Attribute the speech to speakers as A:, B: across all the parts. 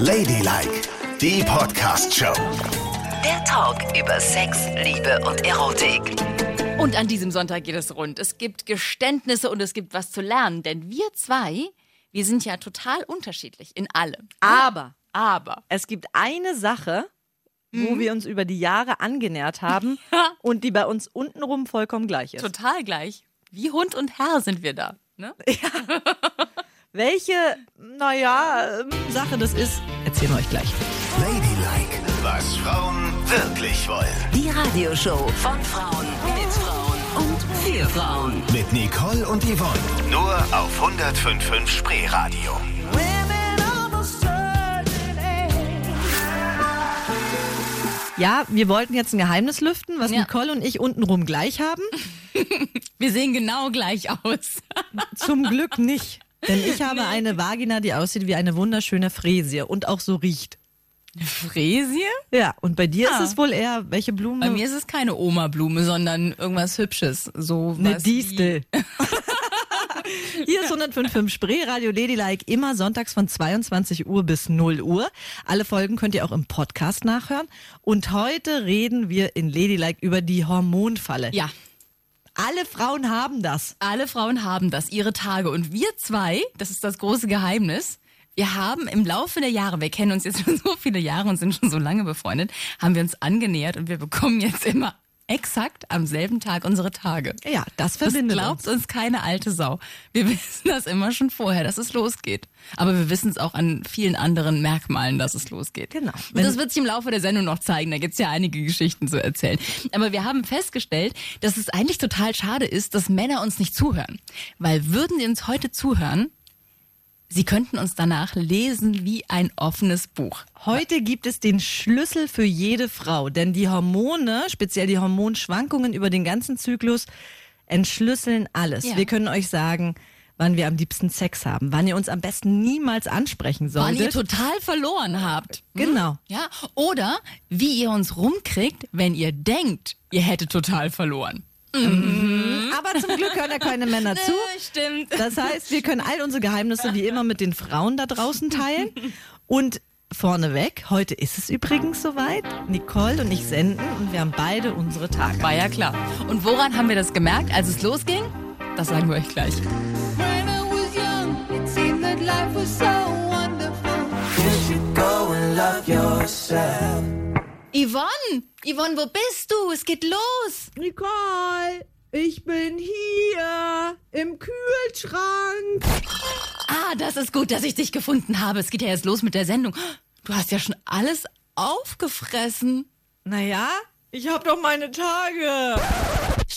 A: Ladylike, die Podcast-Show.
B: Der Talk über Sex, Liebe und Erotik.
C: Und an diesem Sonntag geht es rund. Es gibt Geständnisse und es gibt was zu lernen, denn wir zwei, wir sind ja total unterschiedlich in allem.
D: Aber
C: Aber.
D: es gibt eine Sache, wo
C: Mhm.
D: wir uns über die Jahre angenähert haben und die bei uns untenrum vollkommen gleich ist.
C: Total gleich. Wie Hund und Herr sind wir da. Ne?
D: Welche, naja, ähm, Sache das ist, erzählen wir euch gleich.
A: Ladylike, was Frauen wirklich wollen.
B: Die Radioshow von Frauen mit Frauen und für Frauen.
A: Mit Nicole und Yvonne. Nur auf 105.5 Spreeradio.
D: Ja, wir wollten jetzt ein Geheimnis lüften, was
C: Ja.
D: Nicole und ich untenrum gleich haben.
C: Wir sehen genau gleich aus.
D: Zum Glück nicht. Denn ich habe eine Vagina, die aussieht wie eine wunderschöne Fräsie und auch so riecht.
C: Fräsie?
D: Ja, und bei dir
C: Ja.
D: ist es wohl eher, welche Blume?
C: Bei mir ist es keine Oma-Blume, sondern irgendwas Hübsches. So
D: Eine Distel. Hier ist 105.5 Spree, Radio Ladylike, immer sonntags von 22 Uhr bis 0 Uhr. Alle Folgen könnt ihr auch im Podcast nachhören. Und heute reden wir in Ladylike über die Hormonfalle.
C: Ja,
D: Alle Frauen haben das.
C: alle Frauen haben das, ihre Tage. Und wir zwei, das ist das große Geheimnis, wir haben im Laufe der Jahre, wir kennen uns jetzt schon so viele Jahre und sind schon so lange befreundet, haben wir uns angenähert und wir bekommen jetzt immer exakt am selben Tag unsere Tage.
D: Ja, das
C: Das
D: verbindet
C: glaubt
D: uns.
C: uns keine alte Sau. Wir wissen das immer schon vorher, dass es losgeht. Aber wir wissen es auch an vielen anderen Merkmalen, dass es losgeht.
D: Genau.
C: Und das wird sich im Laufe der Sendung noch zeigen. Da gibt's ja einige Geschichten zu erzählen. Aber wir haben festgestellt, dass es eigentlich total schade ist, dass Männer uns nicht zuhören. Weil würden sie uns heute zuhören, sie könnten uns danach lesen wie ein offenes Buch.
D: Heute gibt es den Schlüssel für jede Frau, denn die Hormone, speziell die Hormonschwankungen über den ganzen Zyklus, entschlüsseln alles.
C: Ja.
D: Wir können euch sagen, wann wir am liebsten Sex haben, wann ihr uns am besten niemals ansprechen
C: Wann ihr
D: solltet.
C: total verloren habt.
D: Genau.
C: Ja, oder wie ihr uns rumkriegt, wenn ihr denkt, ihr hättet total verloren.
D: Aber zum Glück hören ja keine Männer zu.
C: stimmt.
D: Das heißt, wir können all unsere Geheimnisse wie immer mit den Frauen da draußen teilen. Und vorneweg, heute ist es übrigens soweit. Nicole und ich senden und wir haben beide unsere Tage.
C: War ja klar. Und woran haben wir das gemerkt, als es losging? Das sagen wir euch gleich.
E: When I was young, it seemed that life was so wonderful.
C: Yvonne! Yvonne, wo bist du? Es geht los!
D: Nicole, ich bin hier im Kühlschrank.
C: Ah, das ist gut, dass ich dich gefunden habe. Es geht ja jetzt los mit der Sendung. Du hast ja schon alles aufgefressen.
D: Naja, ich hab doch meine Tage.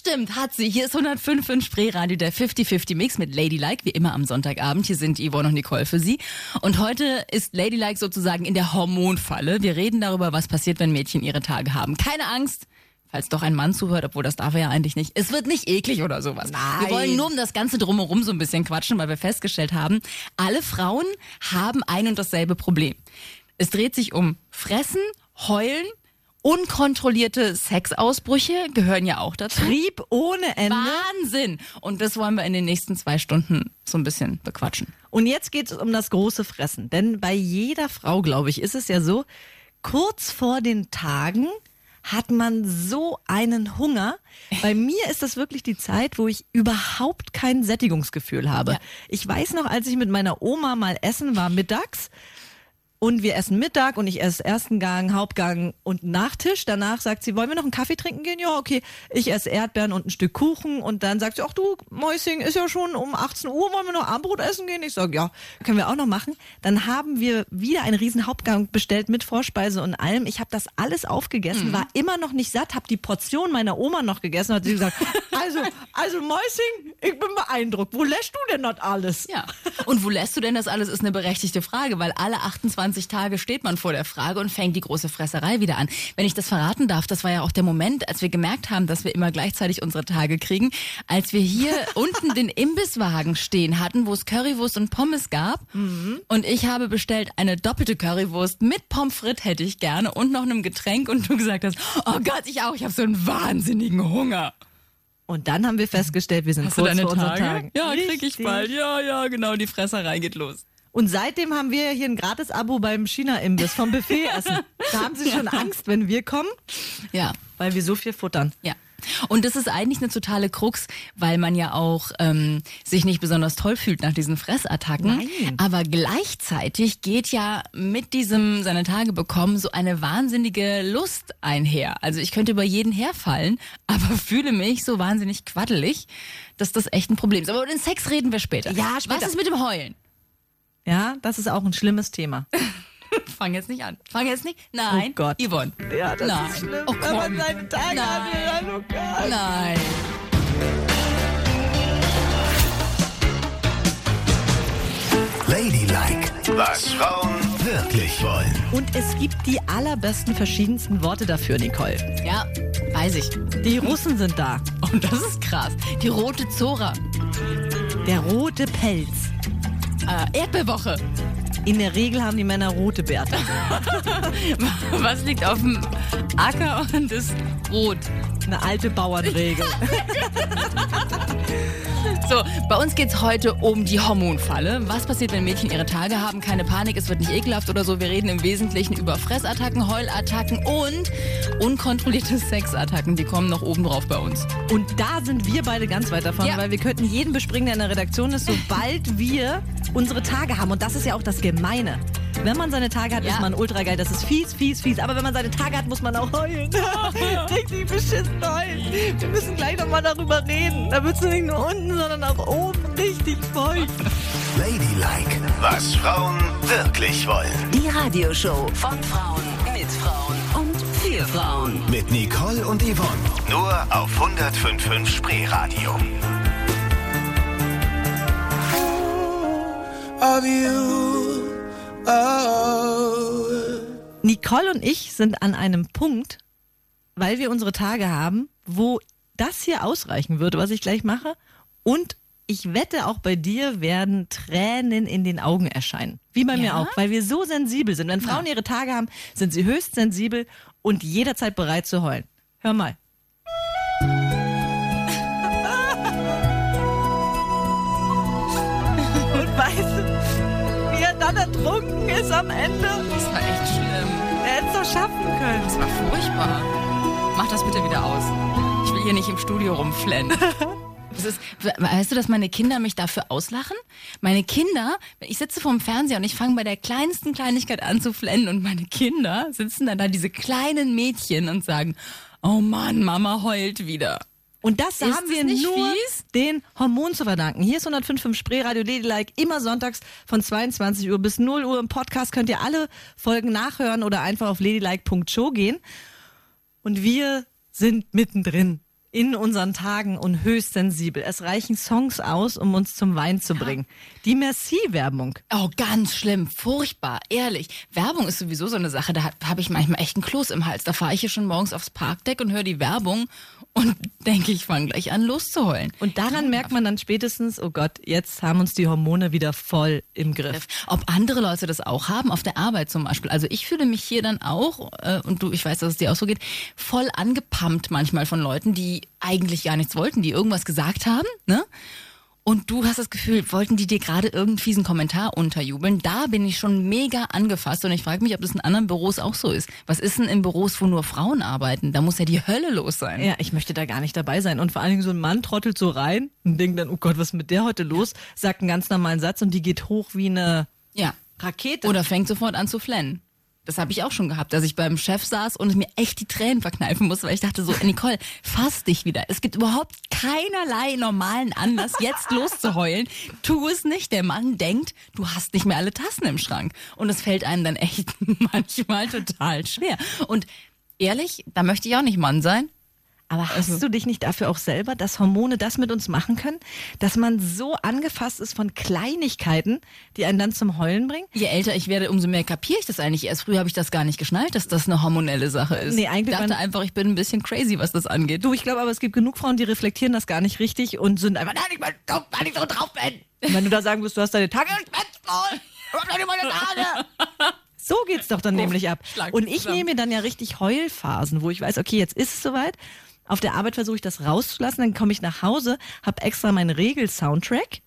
C: Stimmt, hat sie. Hier ist 105 in Spreeradio, der 50-50 Mix mit Ladylike, wie immer am Sonntagabend. Hier sind Yvonne und Nicole für Sie. Und heute ist Ladylike sozusagen in der Hormonfalle. Wir reden darüber, was passiert, wenn Mädchen ihre Tage haben. Keine Angst. Falls doch ein Mann zuhört, obwohl das darf er ja eigentlich nicht. Es wird nicht eklig oder sowas. Wir wollen nur um das Ganze drumherum so ein bisschen quatschen, weil wir festgestellt haben, alle Frauen haben ein und dasselbe Problem. Es dreht sich um Fressen, Heulen, unkontrollierte Sexausbrüche gehören ja auch dazu.
D: Trieb ohne Ende.
C: Wahnsinn! Und das wollen wir in den nächsten zwei Stunden so ein bisschen bequatschen.
D: Und jetzt geht es um das große Fressen. Denn bei jeder Frau, glaube ich, ist es ja so, kurz vor den Tagen hat man so einen Hunger. Bei mir ist das wirklich die Zeit, wo ich überhaupt kein Sättigungsgefühl habe.
C: Ja.
D: Ich weiß noch, als ich mit meiner Oma mal essen war mittags und wir essen Mittag und ich esse ersten Gang, Hauptgang und Nachtisch. Danach sagt sie, wollen wir noch einen Kaffee trinken gehen? Ja, okay. Ich esse Erdbeeren und ein Stück Kuchen und dann sagt sie, ach du, Mäuschen, ist ja schon um 18 Uhr, wollen wir noch Abendbrot essen gehen? Ich sage, ja, können wir auch noch machen. Dann haben wir wieder einen riesen Hauptgang bestellt mit Vorspeise und allem. Ich habe das alles aufgegessen, war immer noch nicht satt, habe die Portion meiner Oma noch gegessen hat sie gesagt, also, also Mäuschen, ich bin beeindruckt. Wo lässt du denn das alles?
C: Ja. Und wo lässt du denn das alles, ist eine berechtigte Frage, weil alle 28 Tage steht man vor der Frage und fängt die große Fresserei wieder an. Wenn ich das verraten darf, das war ja auch der Moment, als wir gemerkt haben, dass wir immer gleichzeitig unsere Tage kriegen, als wir hier unten den Imbisswagen stehen hatten, wo es Currywurst und Pommes gab. Und ich habe bestellt eine doppelte Currywurst mit Pommes frites hätte ich gerne und noch einem Getränk und du gesagt hast, oh Gott, ich auch, ich habe so einen wahnsinnigen Hunger.
D: Und dann haben wir festgestellt, wir sind
C: Hast
D: kurz
C: deine
D: vor unseren
C: Tage?
D: Tagen.
C: Ja, krieg ich bald. Ja, ja, genau, die Fresserei geht los.
D: Und seitdem haben wir ja hier ein Gratis-Abo beim China-Imbiss vom Buffet essen. Da haben sie schon Angst, wenn wir kommen,
C: Ja.
D: weil wir so viel futtern.
C: Ja. Und das ist eigentlich eine totale Krux, weil man ja auch ähm, sich nicht besonders toll fühlt nach diesen Fressattacken.
D: Nein.
C: Aber gleichzeitig geht ja mit diesem seine Tage bekommen so eine wahnsinnige Lust einher. Also ich könnte über jeden herfallen, aber fühle mich so wahnsinnig quaddelig, dass das echt ein Problem ist. Aber über den Sex reden wir später.
D: Ja, später.
C: Was ist mit dem Heulen?
D: Ja, das ist auch ein schlimmes Thema.
C: Fang jetzt nicht an. Fang jetzt nicht. Nein.
D: Oh Gott.
C: Yvonne.
D: Ja, das
C: Nein.
D: ist schlimm,
C: Oh,
D: wenn man
C: komm.
D: seine Tage
C: Nein.
D: hat. Oh Gott.
C: Nein.
A: Ladylike, was Frauen wirklich wollen.
D: Und es gibt die allerbesten verschiedensten Worte dafür, Nicole.
C: Ja, weiß ich.
D: Die Russen sind da.
C: Und das ist krass. Die rote Zora.
D: Der rote Pelz.
C: Äh, Erdbeerwoche.
D: In der Regel haben die Männer rote Bärte.
C: Was liegt auf dem Acker und ist rot?
D: Eine alte Bauernregel.
C: So, bei uns geht's heute um die Hormonfalle. Was passiert, wenn Mädchen ihre Tage haben? Keine Panik, es wird nicht ekelhaft oder so. Wir reden im Wesentlichen über Fressattacken, Heulattacken und unkontrollierte Sexattacken. Die kommen noch oben drauf bei uns.
D: Und da sind wir beide ganz weit davon,
C: Ja.
D: weil wir könnten jeden bespringen, der in der Redaktion ist, sobald wir unsere Tage haben. Und das ist ja auch das Gemeine. Wenn man seine Tage hat,
C: Ja.
D: ist man ultra geil. Das ist fies, fies, fies. Aber wenn man seine Tage hat, muss man auch heulen. Richtig beschissen heulen. Wir müssen gleich nochmal darüber reden. Da wird es nicht nur unten, sondern auch oben richtig feucht.
A: Ladylike, was Frauen wirklich wollen.
B: Die Radioshow von Frauen mit Frauen und für Frauen.
A: Mit Nicole und Yvonne. Nur auf 105.5 Spreeradio.
F: of you.
D: Nicole und ich sind an einem Punkt, weil wir unsere Tage haben, wo das hier ausreichen würde, was ich gleich mache. Und ich wette, auch bei dir werden Tränen in den Augen erscheinen. Wie bei mir
C: Ja?
D: auch, weil wir so sensibel sind. Wenn Frauen ihre Tage haben, sind sie höchst sensibel und jederzeit bereit zu heulen. Hör mal. Dann ertrunken ist am Ende?
C: Das war echt schlimm.
D: Er hätte es doch schaffen können.
C: Das war furchtbar. Mach das bitte wieder aus. Ich will hier nicht im Studio rumflennen. Das ist, we- weißt du, dass meine Kinder mich dafür auslachen? Meine Kinder, ich sitze vorm Fernseher und ich fange bei der kleinsten Kleinigkeit an zu flennen und meine Kinder sitzen dann da, diese kleinen Mädchen und sagen, oh Mann, Mama heult wieder.
D: Und das
C: Ist
D: haben wir nur
C: fies?
D: den Hormonen zu verdanken. Hier ist 105.5 Spreeradio Ladylike, immer sonntags von 22 Uhr bis 0 Uhr. Im Podcast könnt ihr alle Folgen nachhören oder einfach auf ladylike.show gehen. Und wir sind mittendrin in unseren Tagen und höchst sensibel. Es reichen Songs aus, um uns zum Wein zu bringen. Die Merci-Werbung.
C: Oh, ganz schlimm, furchtbar, ehrlich. Werbung ist sowieso so eine Sache, da habe ich manchmal echt einen Kloß im Hals. Da fahre ich hier schon morgens aufs Parkdeck und höre die Werbung und denke, ich fange gleich an loszuheulen.
D: Und daran merkt man dann spätestens, oh Gott, jetzt haben uns die Hormone wieder voll im Griff.
C: Ob andere Leute das auch haben, auf der Arbeit zum Beispiel. Also ich fühle mich hier dann auch, äh, und du, ich weiß, dass es dir auch so geht, voll angepumpt manchmal von Leuten, die eigentlich gar nichts wollten, die irgendwas gesagt haben, ne? Und du hast das Gefühl, wollten die dir gerade irgendeinen fiesen Kommentar unterjubeln? Da bin ich schon mega angefasst und ich frage mich, ob das in anderen Büros auch so ist. Was ist denn in Büros, wo nur Frauen arbeiten? Da muss ja die Hölle los sein.
D: Ja, ich möchte da gar nicht dabei sein. Und vor allen Dingen so ein Mann trottelt so rein und denkt dann, oh Gott, was ist mit der heute los? Sagt einen ganz normalen Satz und die geht hoch wie eine
C: Ja.
D: Rakete.
C: Oder fängt sofort an zu flennen. Das habe ich auch schon gehabt, dass ich beim Chef saß und mir echt die Tränen verkneifen musste, weil ich dachte so, Nicole, fass dich wieder. Es gibt überhaupt keinerlei normalen Anlass, jetzt loszuheulen. Tu es nicht. Der Mann denkt, du hast nicht mehr alle Tassen im Schrank. Und es fällt einem dann echt manchmal total schwer. Und ehrlich, da möchte ich auch nicht Mann sein.
D: Aber hast du dich nicht dafür auch selber, dass Hormone das mit uns machen können? Dass man so angefasst ist von Kleinigkeiten, die einen dann zum Heulen bringen?
C: Je älter ich werde, umso mehr kapiere ich das eigentlich. Erst früher habe ich das gar nicht geschnallt, dass das eine hormonelle Sache ist.
D: Nee, eigentlich
C: ich dachte einfach, ich bin ein bisschen crazy, was das angeht.
D: Du, ich glaube aber, es gibt genug Frauen, die reflektieren das gar nicht richtig und sind einfach, nein, ich bin dumm, weil ich so drauf bin. Und wenn du da sagen wirst, du hast deine Tage, bin's voll, ich hab meine Tage. So geht's doch dann nämlich ab. Und ich
C: zusammen.
D: nehme mir dann ja richtig Heulphasen, wo ich weiß, okay, jetzt ist es soweit. Auf der Arbeit versuche ich das rauszulassen, dann komme ich nach Hause, habe extra meinen Regel-Soundtrack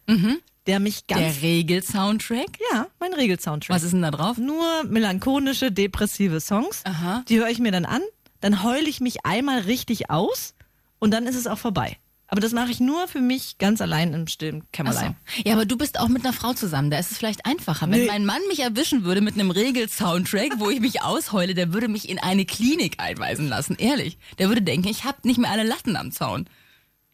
D: der mich ganz.
C: Der Regel-Soundtrack?
D: ja, mein Regel-Soundtrack.
C: Was ist denn da drauf?
D: Nur melancholische, depressive Songs.
C: Aha.
D: Die höre ich mir dann an, dann heule ich mich einmal richtig aus und dann ist es auch vorbei. Aber das mache ich nur für mich ganz allein im stillen Kämmerlein.
C: so. Ja, aber du bist auch mit einer Frau zusammen. Da ist es vielleicht einfacher. Wenn
D: Nee.
C: mein Mann mich erwischen würde mit einem Regel-Soundtrack, wo ich mich ausheule, der würde mich in eine Klinik einweisen lassen. Ehrlich. Der würde denken, ich hab nicht mehr alle Latten am Zaun.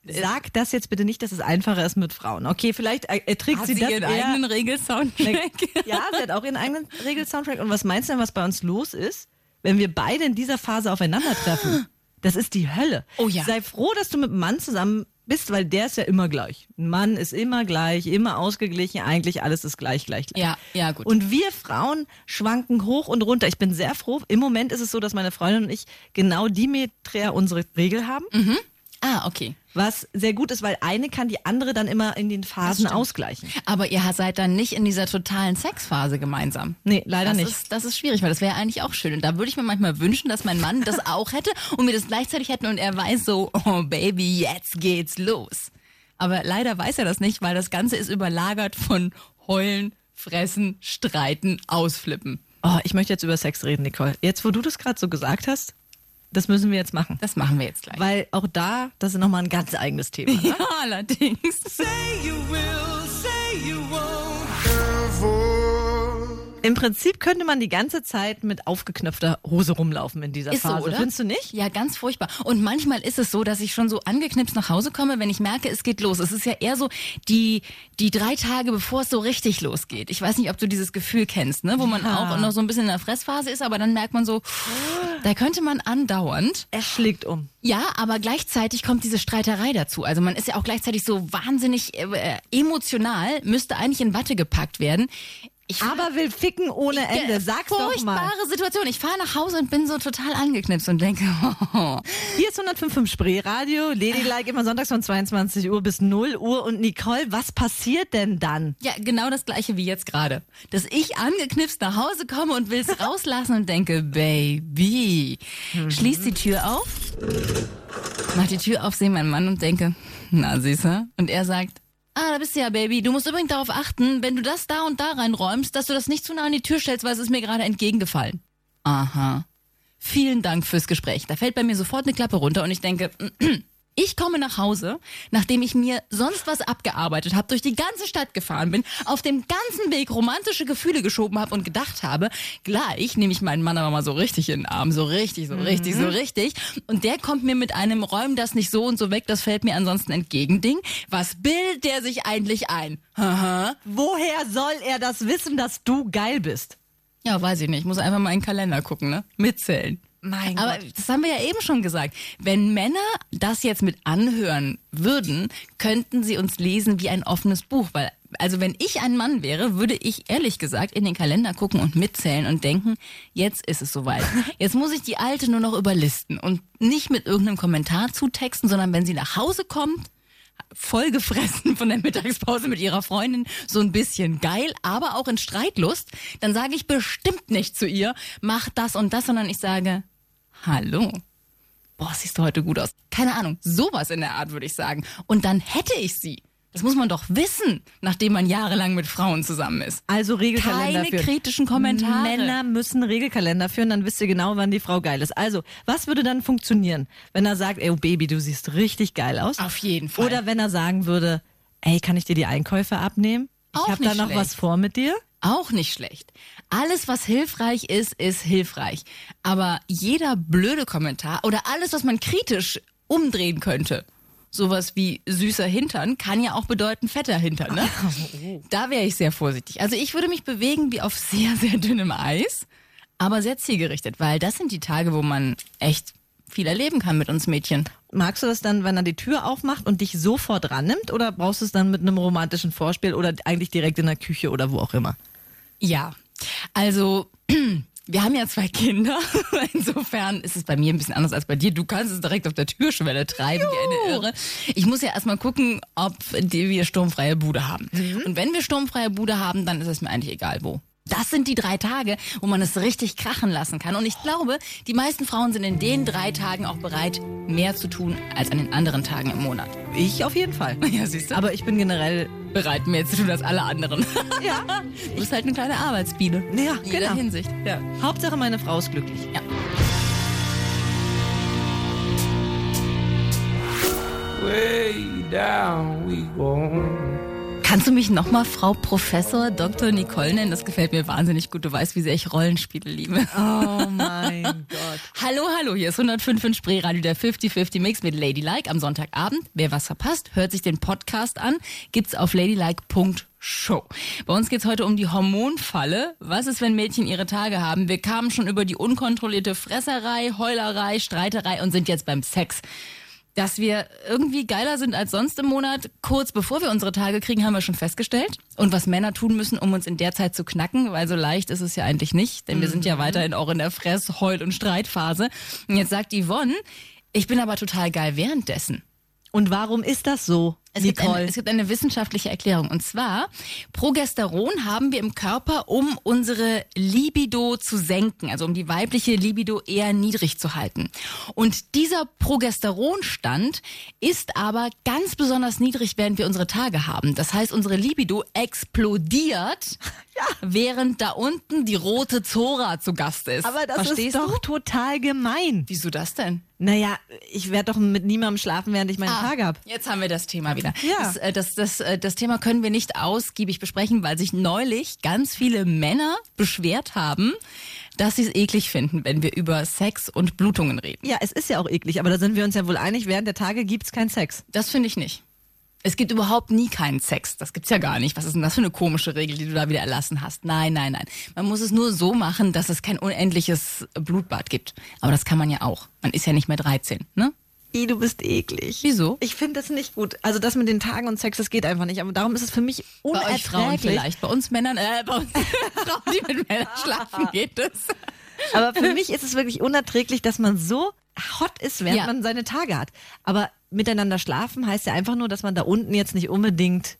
D: Sag das jetzt bitte nicht, dass es einfacher ist mit Frauen. Okay, vielleicht er- erträgt
C: Hat
D: sie
C: sie
D: das
C: ihren
D: eher.
C: eigenen Regel-Soundtrack?
D: Ja, sie hat auch ihren eigenen Regel-Soundtrack. Und was meinst du denn, was bei uns los ist, wenn wir beide in dieser Phase aufeinandertreffen? Das ist die Hölle.
C: Oh ja.
D: Sei froh, dass du mit einem Mann zusammen bist, weil der ist ja immer gleich. Ein Mann ist immer gleich, immer ausgeglichen, eigentlich alles ist gleich, gleich, gleich.
C: Ja, ja, gut.
D: Und wir Frauen schwanken hoch und runter. Ich bin sehr froh. Im Moment ist es so, dass meine Freundin und ich genau dimeträr unsere Regel haben.
C: Ah, okay.
D: Was sehr gut ist, weil eine kann die andere dann immer in den Phasen ausgleichen.
C: Aber ihr seid dann nicht in dieser totalen Sexphase gemeinsam.
D: Nee, leider
C: das
D: nicht.
C: Ist, das ist schwierig, weil das wäre eigentlich auch schön. Und da würde ich mir manchmal wünschen, dass mein Mann das auch hätte und wir das gleichzeitig hätten und er weiß so, oh Baby, jetzt geht's los. Aber leider weiß er das nicht, weil das Ganze ist überlagert von Heulen, Fressen, Streiten, Ausflippen.
D: Oh, ich möchte jetzt über Sex reden, Nicole. Jetzt, wo du das gerade so gesagt hast, das müssen wir jetzt machen.
C: Das machen wir jetzt gleich.
D: Weil auch da, das ist nochmal ein ganz eigenes Thema. Ne?
C: ja, allerdings.
F: Say you will, say you won't.
D: Im Prinzip könnte man die ganze Zeit mit aufgeknöpfter Hose rumlaufen in dieser
C: Ist so,
D: Phase.
C: oder?
D: Findest du nicht?
C: Ja, ganz furchtbar. Und manchmal ist es so, dass ich schon so angeknipst nach Hause komme, wenn ich merke, es geht los. Es ist ja eher so die, die drei Tage, bevor es so richtig losgeht. Ich weiß nicht, ob du dieses Gefühl kennst, ne? wo man
D: Ja.
C: auch noch so ein bisschen in der Fressphase ist, aber dann merkt man so, da könnte man andauernd.
D: Er schlägt um.
C: Ja, aber gleichzeitig kommt diese Streiterei dazu. Also man ist ja auch gleichzeitig so wahnsinnig äh, emotional, müsste eigentlich in Watte gepackt werden. Ich
D: Aber will ficken ohne Ende. Sag's doch mal.
C: Furchtbare Situation. Ich fahre nach Hause und bin so total angeknipst und denke,
D: Hier ist 105.5 Spreeradio. Ladylike immer sonntags von 22 Uhr bis 0 Uhr. Und Nicole, was passiert denn dann?
C: Ja, genau das gleiche wie jetzt gerade. Dass ich angeknipst nach Hause komme und will's rauslassen und denke, Baby. Schließ die Tür auf, mach die Tür auf, sehe meinen Mann und denke, na süßer. Und er sagt, ah, da bist du ja, Baby. Du musst übrigens darauf achten, wenn du das da und da reinräumst, dass du das nicht zu nah an die Tür stellst, weil es ist mir gerade entgegengefallen. Aha. Vielen Dank fürs Gespräch. Da fällt bei mir sofort eine Klappe runter und ich denke, ich komme nach Hause, nachdem ich mir sonst was abgearbeitet habe, durch die ganze Stadt gefahren bin, auf dem ganzen Weg romantische Gefühle geschoben habe und gedacht habe, gleich nehme ich meinen Mann aber mal so richtig in den Arm, so richtig, so richtig, so richtig. Und der kommt mir mit einem Räum das nicht so und so weg, das fällt mir ansonsten entgegen Ding. Was bildet der sich eigentlich ein? Haha.
D: Woher soll er das wissen, dass du geil bist?
C: Ja, weiß ich nicht. Ich muss einfach mal in den Kalender gucken, ne? Mitzählen.
D: Mein
C: Aber das haben wir ja eben schon gesagt. Wenn Männer das jetzt mit anhören würden, könnten sie uns lesen wie ein offenes Buch. Weil, also wenn ich ein Mann wäre, würde ich ehrlich gesagt in den Kalender gucken und mitzählen und denken, jetzt ist es soweit. Jetzt muss ich die Alte nur noch überlisten und nicht mit irgendeinem Kommentar zutexten, sondern wenn sie nach Hause kommt, vollgefressen von der Mittagspause mit ihrer Freundin, so ein bisschen geil, aber auch in Streitlust, dann sage ich bestimmt nicht zu ihr, mach das und das, sondern ich sage, hallo. Boah, siehst du heute gut aus. Keine Ahnung, sowas in der Art würde ich sagen. Und dann hätte ich sie. Das muss man doch wissen, nachdem man jahrelang mit Frauen zusammen ist.
D: Also Regelkalender
C: Keine
D: führen.
C: kritischen Kommentare.
D: Männer müssen Regelkalender führen, dann wisst ihr genau, wann die Frau geil ist. Also, was würde dann funktionieren, wenn er sagt, ey, oh Baby, du siehst richtig geil aus?
C: Auf jeden Fall.
D: Oder wenn er sagen würde, ey, kann ich dir die Einkäufe abnehmen? Ich habe da noch
C: schlecht.
D: was vor mit dir.
C: Auch nicht schlecht. Alles, was hilfreich ist, ist hilfreich. Aber jeder blöde Kommentar oder alles, was man kritisch umdrehen könnte, sowas wie süßer Hintern, kann ja auch bedeuten fetter Hintern. Ne? Da wäre ich sehr vorsichtig. Also ich würde mich bewegen wie auf sehr, sehr dünnem Eis, aber sehr zielgerichtet, weil das sind die Tage, wo man echt viel erleben kann mit uns Mädchen.
D: Magst du das dann, wenn er die Tür aufmacht und dich sofort rannimmt oder brauchst du es dann mit einem romantischen Vorspiel oder eigentlich direkt in der Küche oder wo auch immer?
C: Ja, also wir haben ja zwei Kinder. Insofern ist es bei mir ein bisschen anders als bei dir. Du kannst es direkt auf der Türschwelle treiben, wie eine Irre. Ich muss ja erstmal gucken, ob wir sturmfreie Bude haben. Und wenn wir sturmfreie Bude haben, dann ist es mir eigentlich egal wo. Das sind die drei Tage, wo man es richtig krachen lassen kann. Und ich glaube, die meisten Frauen sind in den drei Tagen auch bereit, mehr zu tun als an den anderen Tagen im Monat.
D: Ich auf jeden Fall.
C: Ja, siehst du?
D: Aber ich bin generell
C: bereit, mehr zu tun als alle anderen.
D: Ja.
C: Du bist halt eine kleine Arbeitsbiene.
D: Ja,
C: In jeder
D: genau.
C: Hinsicht. Ja.
D: Hauptsache meine Frau ist glücklich.
F: Way down we go.
C: Kannst du mich nochmal Frau Professor Dr. Nicole nennen? Das gefällt mir wahnsinnig gut. Du weißt, wie sehr ich Rollenspiele liebe.
D: Oh mein Gott.
C: Hallo, hallo, hier ist 105 in Spreeradio, der 50-50 Mix mit Ladylike am Sonntagabend. Wer was verpasst, hört sich den Podcast an, gibt's auf ladylike.show. Bei uns geht's heute um die Hormonfalle. Was ist, wenn Mädchen ihre Tage haben? Wir kamen schon über die unkontrollierte Fresserei, Heulerei, Streiterei und sind jetzt beim Sex. Dass wir irgendwie geiler sind als sonst im Monat, kurz bevor wir unsere Tage kriegen, haben wir schon festgestellt. Und was Männer tun müssen, um uns in der Zeit zu knacken, weil so leicht ist es ja eigentlich nicht, denn wir sind ja weiterhin auch in der Fress-, Heul- und Streitphase. Und jetzt sagt Yvonne, ich bin aber total geil währenddessen.
D: Und warum ist das so,
C: Es gibt,
D: Nicole?
C: eine, es gibt eine wissenschaftliche Erklärung. Und zwar, Progesteron haben wir im Körper, um unsere Libido zu senken, also um die weibliche Libido eher niedrig zu halten. Und dieser Progesteronstand ist aber ganz besonders niedrig, während wir unsere Tage haben. Das heißt, unsere Libido explodiert, während da unten die rote Zora zu Gast ist.
D: aber das
C: Verstehst
D: ist doch
C: du?
D: total gemein.
C: Wieso das denn?
D: Naja, ich werde doch mit niemandem schlafen, während ich meine Tage habe.
C: Jetzt haben wir das Thema wieder.
D: Ja.
C: Das, äh, das, das, äh, das Thema können wir nicht ausgiebig besprechen, weil sich neulich ganz viele Männer beschwert haben, dass sie es eklig finden, wenn wir über Sex und Blutungen reden.
D: Ja, es ist ja auch eklig, aber da sind wir uns ja wohl einig, während der Tage gibt's keinen Sex.
C: Das finde ich nicht. Es gibt überhaupt nie keinen Sex. Das gibt's ja gar nicht. Was ist denn das für eine komische Regel, die du da wieder erlassen hast? Nein, nein, nein. Man muss es nur so machen, dass es kein unendliches Blutbad gibt. Aber das kann man ja auch. Man ist ja nicht mehr 13, ne?
D: I, du bist eklig.
C: Wieso?
D: Ich finde das nicht gut. Also das mit den Tagen und Sex, das geht einfach nicht. Aber darum ist es für mich
C: Bei euch Frauen
D: unerträglich.
C: vielleicht. Bei uns Männern, äh, bei uns Frauen, die mit Männern schlafen, geht es.
D: Aber für mich ist es wirklich unerträglich, dass man so hot ist, während
C: Ja.
D: man seine Tage hat. Aber miteinander schlafen heißt ja einfach nur, dass man da unten jetzt nicht unbedingt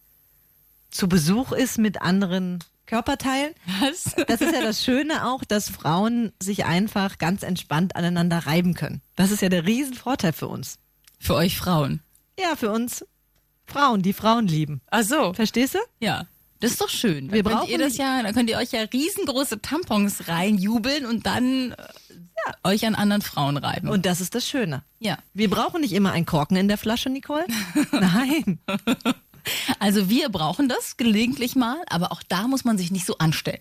D: zu Besuch ist mit anderen Körperteilen.
C: Was?
D: Das ist ja das Schöne auch, dass Frauen sich einfach ganz entspannt aneinander reiben können. Das ist ja der Riesenvorteil für uns.
C: Für euch Frauen.
D: Ja, für uns Frauen, die Frauen lieben.
C: Ach so.
D: Verstehst du?
C: Ja. Das ist doch schön.
D: Wir
C: dann könnt
D: brauchen
C: ihr das ja, dann könnt ihr euch ja riesengroße Tampons reinjubeln und dann äh, euch an anderen Frauen reiben.
D: Und das ist das Schöne.
C: ja.
D: Wir brauchen nicht immer einen Korken in der Flasche, Nicole. Nein.
C: Also wir brauchen das gelegentlich mal, aber auch da muss man sich nicht so anstellen.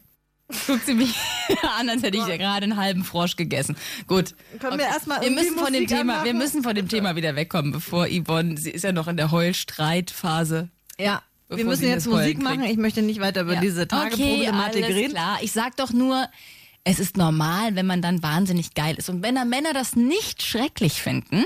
C: Guckt sie mich an, als hätte ich ja gerade einen halben Frosch gegessen. Gut.
D: Können wir erstmal
C: wir müssen von dem
D: Musik
C: Thema, wir müssen von dem Thema wieder wegkommen, bevor Yvonne, sie ist ja noch in der Heulstreitphase.
D: Ja, wir müssen jetzt Musik machen.
C: kriegt.
D: Ich möchte nicht weiter über
C: Ja.
D: diese Tageproblematik
C: okay,
D: reden.
C: klar. Ich sag doch nur, es ist normal, wenn man dann wahnsinnig geil ist. Und wenn da Männer das nicht schrecklich finden,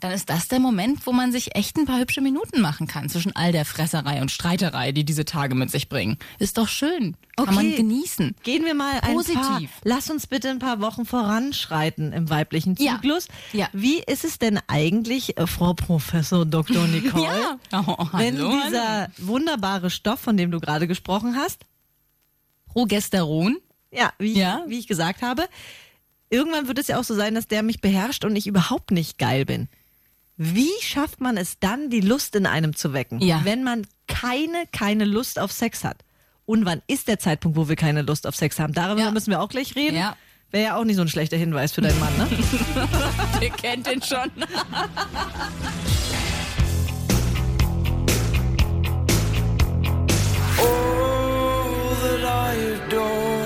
C: dann ist das der Moment, wo man sich echt ein paar hübsche Minuten machen kann zwischen all der Fresserei und Streiterei, die diese Tage mit sich bringen. Ist doch schön. Kann man
D: Okay.
C: genießen.
D: Gehen wir mal ein
C: Positiv.
D: paar. Lass uns bitte ein paar Wochen voranschreiten im weiblichen
C: Ja.
D: Zyklus.
C: Ja.
D: Wie ist es denn eigentlich, äh, Frau Professor Dr. Nicole,
C: Ja. Oh,
D: wenn dieser wunderbare Stoff, von dem du gerade gesprochen hast,
C: Progesteron.
D: Ja, wie,
C: Ja.
D: Ich, wie ich gesagt habe, irgendwann wird es ja auch so sein, dass der mich beherrscht und ich überhaupt nicht geil bin. Wie schafft man es dann, die Lust in einem zu wecken,
C: Ja.
D: wenn man keine, keine Lust auf Sex hat? Und wann ist der Zeitpunkt, wo wir keine Lust auf Sex haben? Darüber
C: Ja.
D: müssen wir auch gleich reden.
C: Ja.
D: Wäre ja auch nicht so ein schlechter Hinweis für deinen Mann, ne?
C: Ihr kennt den schon.
F: Oh, that I adore.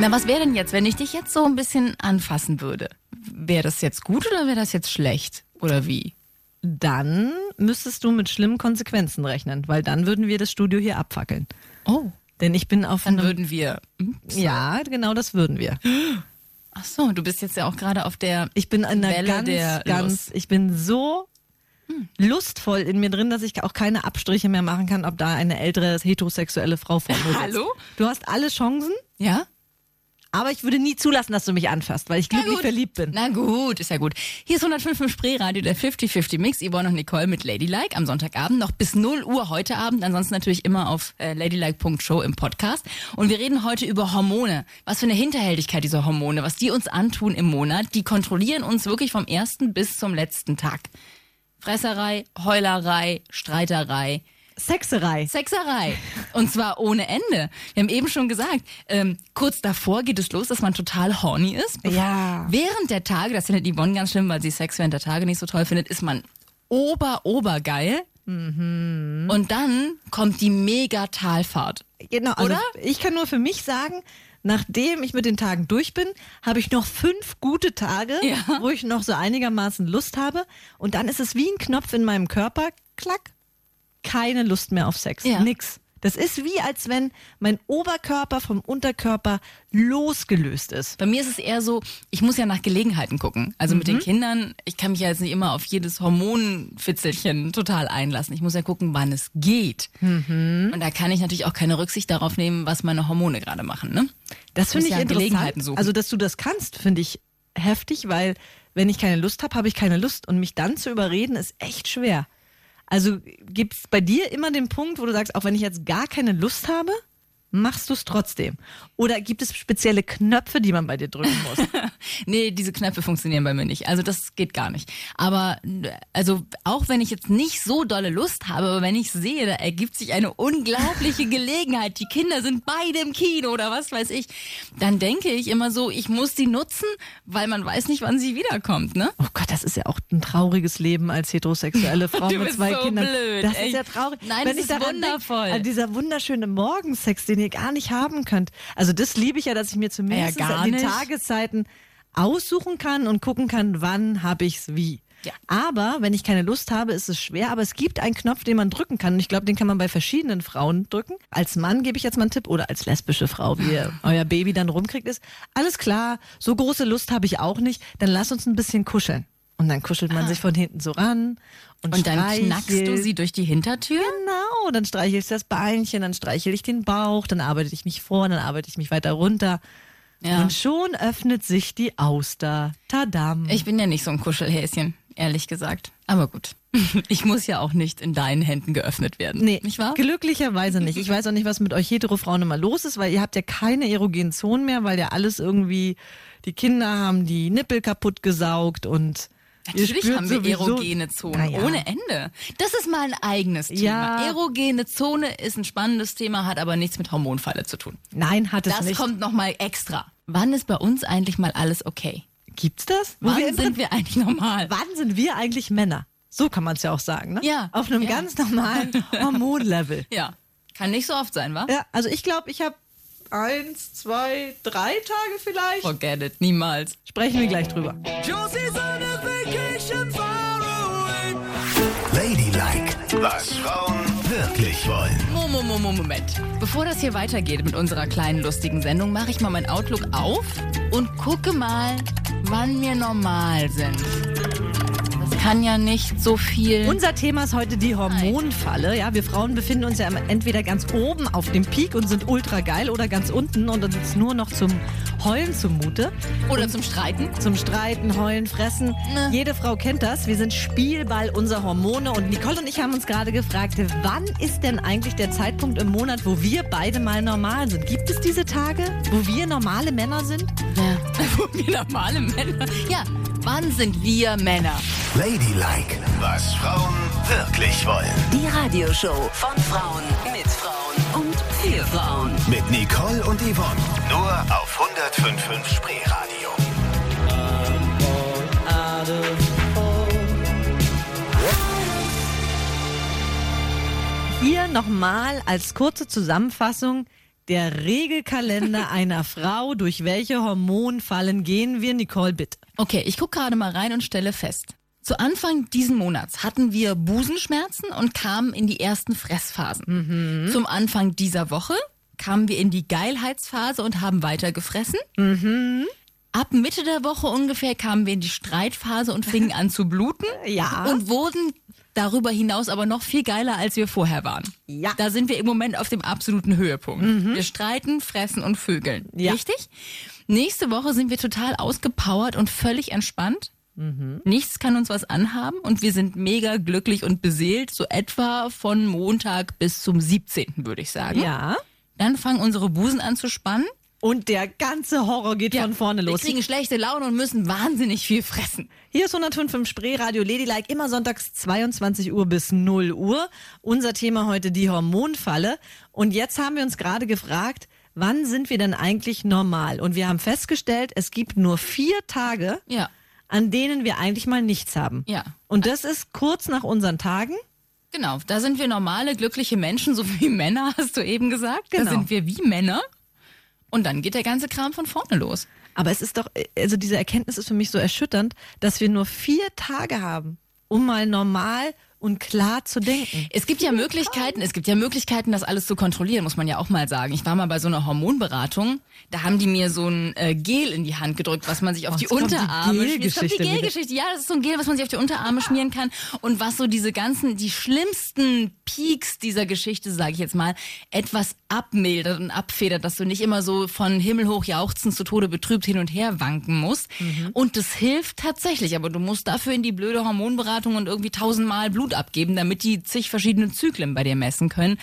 C: Na, was wäre denn jetzt, wenn ich dich jetzt so ein bisschen anfassen würde? Wäre das jetzt gut oder wäre das jetzt schlecht? Oder wie?
D: Dann müsstest du mit schlimmen Konsequenzen rechnen, weil dann würden wir das Studio hier abfackeln.
C: Oh,
D: Denn ich bin auf
C: dann würden wir. Hm?
D: Ja, genau das würden wir.
C: Ach so, du bist jetzt ja auch gerade auf der.
D: Ich bin in einer
C: Welle
D: ganz,
C: der
D: ganz,
C: Lust.
D: ich bin so lustvoll in mir drin, dass ich auch keine Abstriche mehr machen kann, ob da eine ältere heterosexuelle Frau vor mir sitzt.
C: Hallo?
D: Du hast alle Chancen,
C: Ja?
D: Aber ich würde nie zulassen, dass du mich anfasst, weil ich glücklich verliebt bin.
C: Na gut, ist ja gut. Hier ist 105 im Spreeradio, der 50-50 Mix. Yvonne und Nicole mit Ladylike am Sonntagabend, noch bis 0 Uhr heute Abend. Ansonsten natürlich immer auf äh, ladylike.show im Podcast. Und wir reden heute über Hormone. Was für eine Hinterhältigkeit diese Hormone, was die uns antun im Monat. Die kontrollieren uns wirklich vom ersten bis zum letzten Tag. Fresserei, Heulerei, Streiterei.
D: Sexerei.
C: Sexerei. Und zwar ohne Ende. Wir haben eben schon gesagt, ähm, kurz davor geht es los, dass man total horny ist.
D: Ja.
C: Während der Tage, das findet Yvonne ganz schlimm, weil sie Sex während der Tage nicht so toll findet, ist man ober, obergeil.
D: Mhm.
C: Und dann kommt die Mega-Talfahrt.
D: Genau, also
C: Oder?
D: ich kann nur für mich sagen, nachdem ich mit den Tagen durch bin, habe ich noch fünf gute Tage,
C: Ja.
D: wo ich noch so einigermaßen Lust habe. Und dann ist es wie ein Knopf in meinem Körper, klack, keine Lust mehr auf Sex.
C: Ja.
D: Nix. Das ist wie, als wenn mein Oberkörper vom Unterkörper losgelöst ist.
C: Bei mir ist es eher so, ich muss ja nach Gelegenheiten gucken. Also mit den
D: Mhm.
C: Kindern, ich kann mich ja jetzt nicht immer auf jedes Hormonfitzelchen total einlassen. Ich muss ja gucken, wann es geht.
D: Mhm.
C: Und da kann ich natürlich auch keine Rücksicht darauf nehmen, was meine Hormone gerade machen. Ne?
D: Das finde ich
C: ja Gelegenheiten
D: interessant.
C: suchen.
D: Also, dass du das kannst, finde ich heftig, weil wenn ich keine Lust habe, habe ich keine Lust. Und mich dann zu überreden, ist echt schwer. Also gibt es bei dir immer den Punkt, wo du sagst, auch wenn ich jetzt gar keine Lust habe, machst du es trotzdem? Oder gibt es spezielle Knöpfe, die man bei dir drücken muss?
C: Nee, diese Knöpfe funktionieren bei mir nicht. Also das geht gar nicht. Aber also auch wenn ich jetzt nicht so dolle Lust habe, aber wenn ich sehe, da ergibt sich eine unglaubliche Gelegenheit, die Kinder sind beide im Kino oder was weiß ich, dann denke ich immer so, ich muss die nutzen, weil man weiß nicht, wann sie wiederkommt, ne?
D: Oh Gott, das ist ja auch ein trauriges Leben als heterosexuelle Frau mit zwei
C: so
D: Kindern.
C: blöd,
D: das
C: ey.
D: ist ja traurig.
C: Nein,
D: Wenn
C: das ist wundervoll.
D: an dieser wunderschöne Morgensex, den ihr gar nicht haben könnt. Also das liebe ich ja, dass ich mir zumindest
C: Ja,
D: die
C: nicht.
D: Tageszeiten aussuchen kann und gucken kann, wann habe ich's wie.
C: Ja.
D: Aber wenn ich keine Lust habe, ist es schwer. Aber es gibt einen Knopf, den man drücken kann. Und ich glaube, den kann man bei verschiedenen Frauen drücken. Als Mann gebe ich jetzt mal einen Tipp oder als lesbische Frau, wie ihr euer Baby dann rumkriegt, ist alles klar. So große Lust habe ich auch nicht. Dann lass uns ein bisschen kuscheln. Und dann kuschelt man sich von hinten so ran und.
C: Und dann knackst du sie durch die Hintertür?
D: Genau, dann streichel ich das Beinchen, dann streichel ich den Bauch, dann arbeite ich mich vor, dann arbeite ich mich weiter runter.
C: Ja.
D: Und schon öffnet sich die Auster. Tadam.
C: Ich bin ja nicht so ein Kuschelhäschen, ehrlich gesagt. Aber gut. Ich muss ja auch nicht in deinen Händen geöffnet werden.
D: Nee,
C: Nicht wahr?
D: glücklicherweise nicht. Ich weiß auch nicht, was mit euch Hetero-Frauen immer los ist, weil ihr habt ja keine erogenen Zonen mehr, weil ja alles irgendwie, die Kinder haben die Nippel kaputt gesaugt und
C: Natürlich haben wir erogene Zonen,
D: ja.
C: ohne Ende. Das ist mal ein eigenes Thema.
D: Ja.
C: Erogene Zone ist ein spannendes Thema, hat aber nichts mit Hormonfalle zu tun.
D: Nein, hat es
C: Das
D: nicht.
C: kommt nochmal extra. Wann ist bei uns eigentlich mal alles okay?
D: Gibt's das?
C: Wann
D: wir
C: sind wir eigentlich normal?
D: Wann sind wir eigentlich Männer? So kann man es ja auch sagen, ne?
C: Ja.
D: Auf einem
C: Ja.
D: ganz normalen Hormonlevel.
C: Ja, kann nicht so oft sein, wa?
D: Ja, also ich glaube, ich habe eins, zwei, drei Tage vielleicht.
C: Forget it, niemals.
D: Sprechen wir gleich drüber.
F: Josie's on a vacation far away.
A: Ladylike, was Frauen wirklich wollen.
C: Mo- Mo- Mo- Moment. Bevor das hier weitergeht mit unserer kleinen lustigen Sendung, mache ich mal mein Outlook auf und gucke mal, wann wir normal sind. Kann ja nicht so viel.
D: Unser Thema ist heute die Hormonfalle. Ja, wir Frauen befinden uns ja entweder ganz oben auf dem Peak und sind ultra geil oder ganz unten und uns ist nur noch zum Heulen zumute.
C: Oder zum Streiten.
D: Zum Streiten, Heulen, Fressen.
C: Ne.
D: Jede Frau kennt das. Wir sind Spielball unserer Hormone. Und Nicole und ich haben uns gerade gefragt, wann ist denn eigentlich der Zeitpunkt im Monat, wo wir beide mal normal sind? Gibt es diese Tage, wo wir normale Männer sind?
C: Ja. Wo wir normale Männer. Ja, wann sind wir Männer?
A: Ladylike, was Frauen wirklich wollen.
B: Die Radioshow von Frauen mit Frauen und für Frauen.
A: Mit Nicole und Yvonne. Nur auf 105.5 Spreeradio.
D: Hier nochmal als kurze Zusammenfassung der Regelkalender einer Frau. Durch welche Hormonfallen gehen wir? Nicole, bitte.
C: Okay, ich gucke gerade mal rein und stelle fest. Zu Anfang diesen Monats hatten wir Busenschmerzen und kamen in die ersten Fressphasen. Zum Anfang dieser Woche kamen wir in die Geilheitsphase und haben weiter gefressen. Ab Mitte der Woche ungefähr kamen wir in die Streitphase und fingen an zu bluten.
D: Ja.
C: Und wurden darüber hinaus aber noch viel geiler, als wir vorher waren.
D: Ja.
C: Da sind wir im Moment auf dem absoluten Höhepunkt. Wir streiten, fressen und vögeln.
D: Ja.
C: Richtig? Nächste Woche sind wir total ausgepowert und völlig entspannt. Nichts kann uns was anhaben und wir sind mega glücklich und beseelt, so etwa von Montag bis zum 17. würde ich sagen.
D: Ja.
C: Dann fangen unsere Busen an zu spannen.
D: Und der ganze Horror geht von vorne los.
C: Wir kriegen schlechte Laune und müssen wahnsinnig viel fressen.
D: Hier ist 105 Spree Radio Ladylike, immer sonntags 22 Uhr bis 0 Uhr. Unser Thema heute die Hormonfalle. Und jetzt haben wir uns gerade gefragt, wann sind wir denn eigentlich normal? Und wir haben festgestellt, es gibt nur vier Tage,
C: Ja.
D: an denen wir eigentlich mal nichts haben.
C: Ja.
D: Und das ist kurz nach unseren Tagen.
C: Genau, da sind wir normale, glückliche Menschen, so wie Männer, hast du eben gesagt.
D: Genau.
C: Da sind wir wie Männer. Und dann geht der ganze Kram von vorne los.
D: Aber es ist doch, also diese Erkenntnis ist für mich so erschütternd, dass wir nur vier Tage haben, um mal normal und klar zu denken.
C: Es gibt ja Möglichkeiten, es gibt ja Möglichkeiten, das alles zu kontrollieren, muss man ja auch mal sagen. Ich war mal bei so einer Hormonberatung, da haben die mir so ein äh, Gel in die Hand gedrückt, was man sich auf
D: Oh,
C: die Unterarme schmiert. Jetzt kommt die.
D: Gelgeschichte.
C: Ja, das ist so ein Gel, was man sich auf die Unterarme schmieren kann und was so diese ganzen, die schlimmsten Peaks dieser Geschichte, sage ich jetzt mal, etwas abmildert und abfedert, dass du nicht immer so von Himmel hoch jauchzend zu Tode betrübt hin und her wanken musst.
D: Mhm.
C: Und das hilft tatsächlich, aber du musst dafür in die blöde Hormonberatung und irgendwie tausendmal Blut abgeben, damit die zig verschiedene Zyklen bei dir messen können.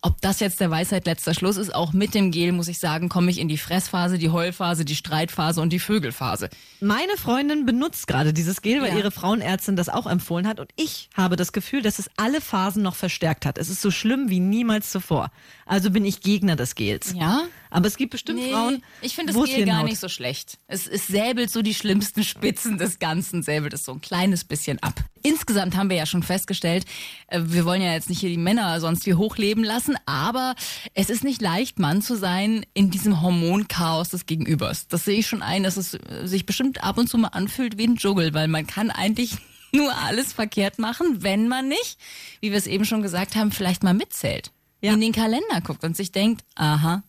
C: Ob das jetzt der Weisheit letzter Schluss ist, auch mit dem Gel, muss ich sagen, komme ich in die Fressphase, die Heulphase, die Streitphase und die Vögelphase.
D: Meine Freundin benutzt gerade dieses Gel, weil
C: Ja.
D: ihre Frauenärztin das auch empfohlen hat. Und ich habe das Gefühl, dass es alle Phasen noch verstärkt hat. Es ist so schlimm wie niemals zuvor. Also bin ich Gegner des Gels.
C: Ja?
D: Aber es gibt bestimmt Frauen,
C: ich finde das Gel gar nicht so schlecht. Es, es säbelt so die schlimmsten Spitzen des Ganzen, säbelt es so ein kleines bisschen ab. Insgesamt haben wir ja schon festgestellt, äh, wir wollen ja jetzt nicht hier die Männer sonst wie hochleben lassen, aber es ist nicht leicht, Mann zu sein in diesem Hormonchaos des Gegenübers. Das sehe ich schon ein, dass es äh, sich bestimmt ab und zu mal anfühlt wie ein Dschungel, weil man kann eigentlich nur alles verkehrt machen, wenn man nicht, wie wir es eben schon gesagt haben, vielleicht mal mitzählt.
D: Ja.
C: In den Kalender guckt und sich denkt, aha,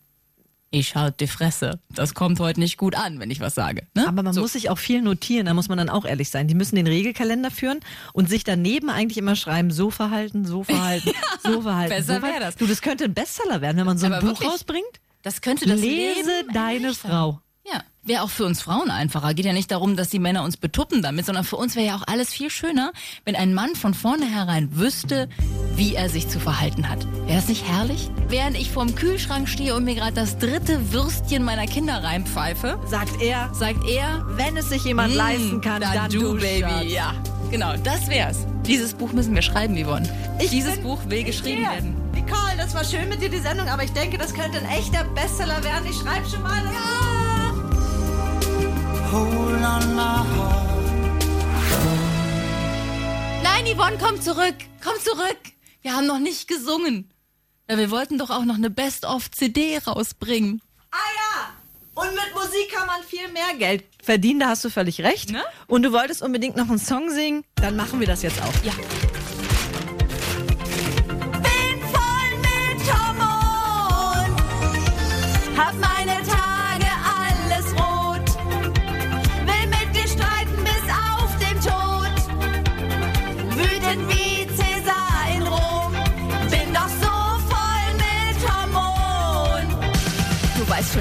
C: ich halt die Fresse. Das kommt heute nicht gut an, wenn ich was sage. Ne?
D: Aber man
C: so.
D: muss sich auch viel notieren, da muss man dann auch ehrlich sein. Die müssen den Regelkalender führen und sich daneben eigentlich immer schreiben, so verhalten, so verhalten, so verhalten.
C: besser
D: so verhalten.
C: wär das.
D: Du, das könnte ein Bestseller werden, wenn man so ein
C: Aber
D: Buch
C: wirklich.
D: rausbringt.
C: das könnte das
D: Lese
C: Leben
D: deine. Frau.
C: Wäre auch für uns Frauen einfacher. Geht ja nicht darum, dass die Männer uns betuppen damit, sondern für uns wäre ja auch alles viel schöner, wenn ein Mann von vornherein wüsste, wie er sich zu verhalten hat. Wäre das nicht herrlich? Während ich vorm Kühlschrank stehe und mir gerade das dritte Würstchen meiner Kinder reinpfeife,
D: Sagt er,
C: sagt er,
D: wenn es sich jemand
C: "Mm,
D: leisten kann, dann,
C: du,
D: du,
C: Baby.
D: Schatz.
C: Ja, genau, das wär's. Dieses Buch müssen wir schreiben, Yvonne.
D: Ich
C: Dieses
D: bin-
C: Buch will geschrieben werden.
D: Nicole, das war schön mit dir, die Sendung, aber ich denke, das könnte ein echter Bestseller werden. Ich schreibe schon mal. Ja.
F: Hold on my heart.
C: Nein, Yvonne, komm zurück. Komm zurück. Wir haben noch nicht gesungen. Ja, wir wollten doch auch noch eine Best-of-CD rausbringen.
D: Ah ja! Und mit Musik kann man viel mehr Geld verdienen, da hast du völlig recht.
C: Ne?
D: Und du wolltest unbedingt noch einen Song singen, dann machen wir das jetzt auch.
C: Ja.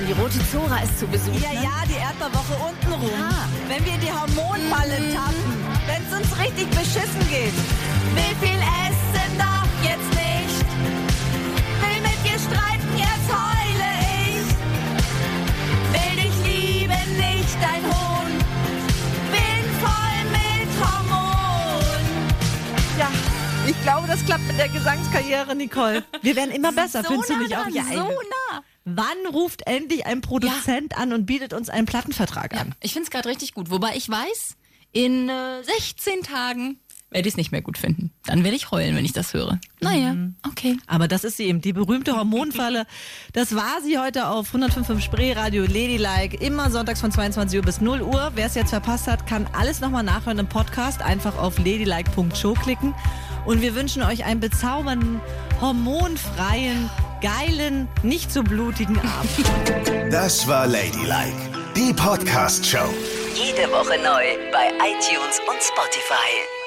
C: Die rote Zora ist zu Besuch.
D: Ja,
C: ne?
D: ja, die Erdbeerwoche untenrum.
C: Ja.
D: Wenn wir die Hormonfalle tappen, wenn es uns richtig beschissen geht.
E: Will viel essen, doch jetzt nicht. Will mit dir streiten, jetzt heule ich. Will dich lieben, nicht dein Hohn. Bin voll mit Hormon.
D: Ja, ich glaube, das klappt mit der Gesangskarriere, Nicole. Wir werden immer besser,
C: so
D: findest du nicht auch? Ja,
C: so nah.
D: Wann ruft endlich ein Produzent an und bietet uns einen Plattenvertrag
C: Ja,
D: an?
C: ich finde es gerade richtig gut. Wobei ich weiß, in äh, 16 Tagen werde ich es nicht mehr gut finden. Dann werde ich heulen, wenn ich das höre. Naja, okay.
D: Aber das ist sie eben, die berühmte Hormonfalle. Das war sie heute auf 105.5 Spree Radio Ladylike. Immer sonntags von 22 Uhr bis 0 Uhr. Wer es jetzt verpasst hat, kann alles nochmal nachhören im Podcast. Einfach auf ladylike.show klicken. Und wir wünschen euch einen bezaubernden, hormonfreien, geilen, nicht so blutigen Abend.
A: Das war Ladylike, die Podcast-Show.
B: Jede Woche neu bei iTunes und Spotify.